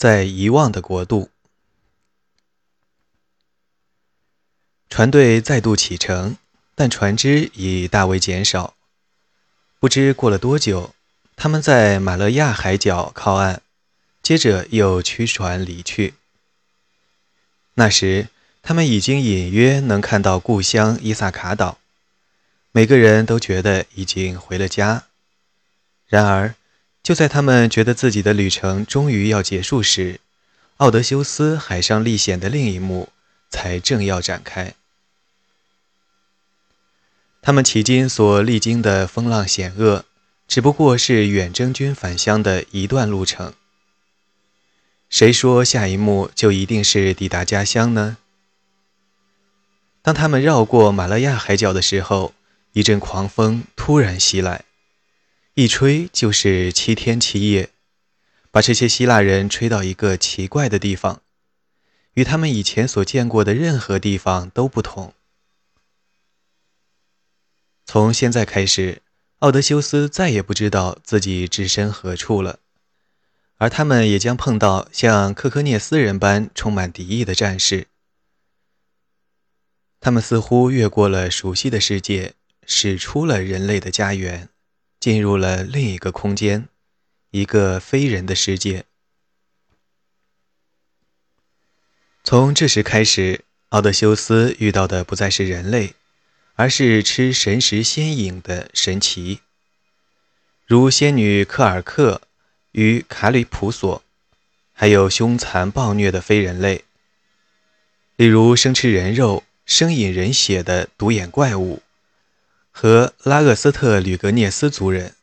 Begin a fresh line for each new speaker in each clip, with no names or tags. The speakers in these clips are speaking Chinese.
在遗忘的国度，船队再度启程，但船只已大为减少。不知过了多久，他们在马勒亚海角靠岸，接着又驱船离去。那时，他们已经隐约能看到故乡伊萨卡岛，每个人都觉得已经回了家。然而，就在他们觉得自己的旅程终于要结束时，奥德修斯海上历险的另一幕才正要展开。他们迄今所历经的风浪险恶，只不过是远征军返乡的一段路程。谁说下一幕就一定是抵达家乡呢？当他们绕过马勒亚海角的时候，一阵狂风突然袭来。一吹就是七天七夜，把这些希腊人吹到一个奇怪的地方，与他们以前所见过的任何地方都不同。从现在开始，奥德修斯再也不知道自己置身何处了，而他们也将碰到像科科涅斯人般充满敌意的战士。他们似乎越过了熟悉的世界，驶出了人类的家园。进入了另一个空间，一个非人的世界。从这时开始，奥德修斯遇到的不再是人类，而是吃神食仙影的神奇，如仙女科尔克与卡里普索，还有凶残暴虐的非人类，例如生吃人肉、生饮人血的独眼怪物。和拉厄斯特吕格涅斯族人，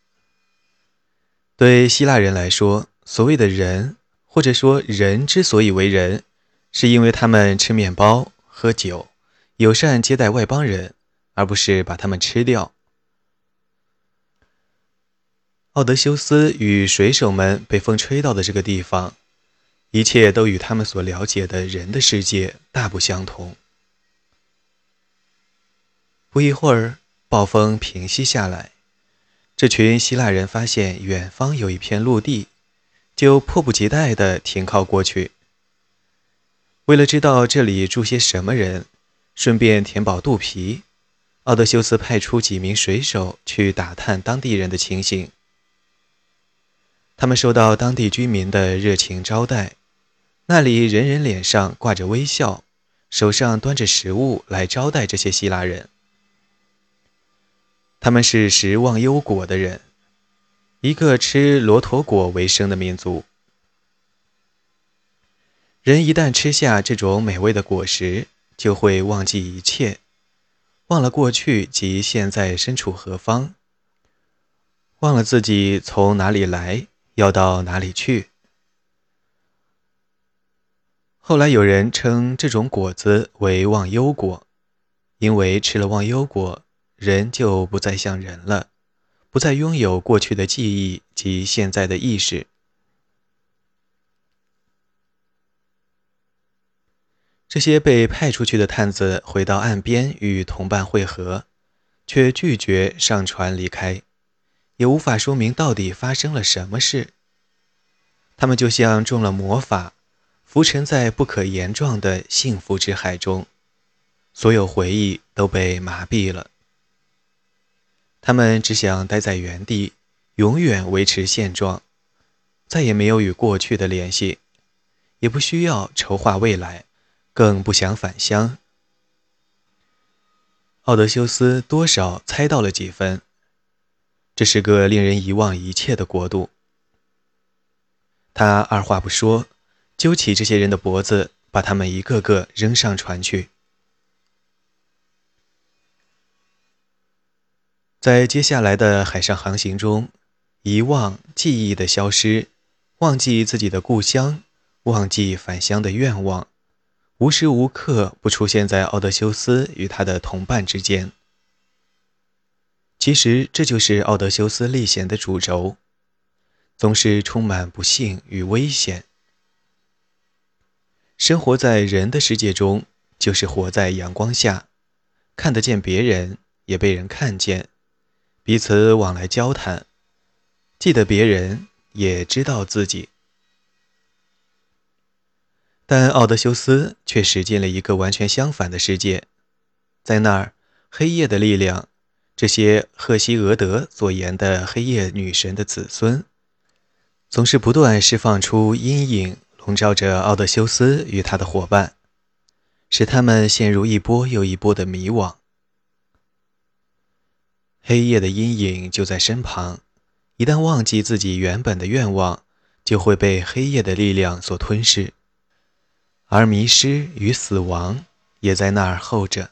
对希腊人来说，所谓的人，或者说人之所以为人，是因为他们吃面包、喝酒，友善接待外邦人，而不是把他们吃掉。奥德修斯与水手们被风吹到的这个地方，一切都与他们所了解的人的世界大不相同。不一会儿。暴风平息下来，这群希腊人发现远方有一片陆地，就迫不及待地停靠过去。为了知道这里住些什么人，顺便填饱肚皮，奥德修斯派出几名水手去打探当地人的情形。他们受到当地居民的热情招待，那里人人脸上挂着微笑，手上端着食物来招待这些希腊人。他们是食忘忧果的人，一个吃罗陀果为生的民族。人一旦吃下这种美味的果实，就会忘记一切，忘了过去及现在身处何方，忘了自己从哪里来，要到哪里去。后来有人称这种果子为忘忧果，因为吃了忘忧果。人就不再像人了，不再拥有过去的记忆及现在的意识。这些被派出去的探子回到岸边与同伴会合，却拒绝上船离开，也无法说明到底发生了什么事。他们就像中了魔法，浮沉在不可言状的幸福之海中，所有回忆都被麻痹了。他们只想待在原地，永远维持现状，再也没有与过去的联系，也不需要筹划未来，更不想返乡。奥德修斯多少猜到了几分，这是个令人遗忘一切的国度。他二话不说，揪起这些人的脖子，把他们一个个扔上船去。在接下来的海上航行中，遗忘记忆的消失，忘记自己的故乡，忘记返乡的愿望，无时无刻不出现在奥德修斯与他的同伴之间。其实，这就是奥德修斯历险的主轴，总是充满不幸与危险。生活在人的世界中，就是活在阳光下，看得见别人，也被人看见。彼此往来交谈，记得别人，也知道自己。但奥德修斯却驶进了一个完全相反的世界，在那儿，黑夜的力量，这些赫西俄德所言的黑夜女神的子孙，总是不断释放出阴影，笼罩着奥德修斯与他的伙伴，使他们陷入一波又一波的迷惘。黑夜的阴影就在身旁，一旦忘记自己原本的愿望，就会被黑夜的力量所吞噬。而迷失与死亡也在那儿候着。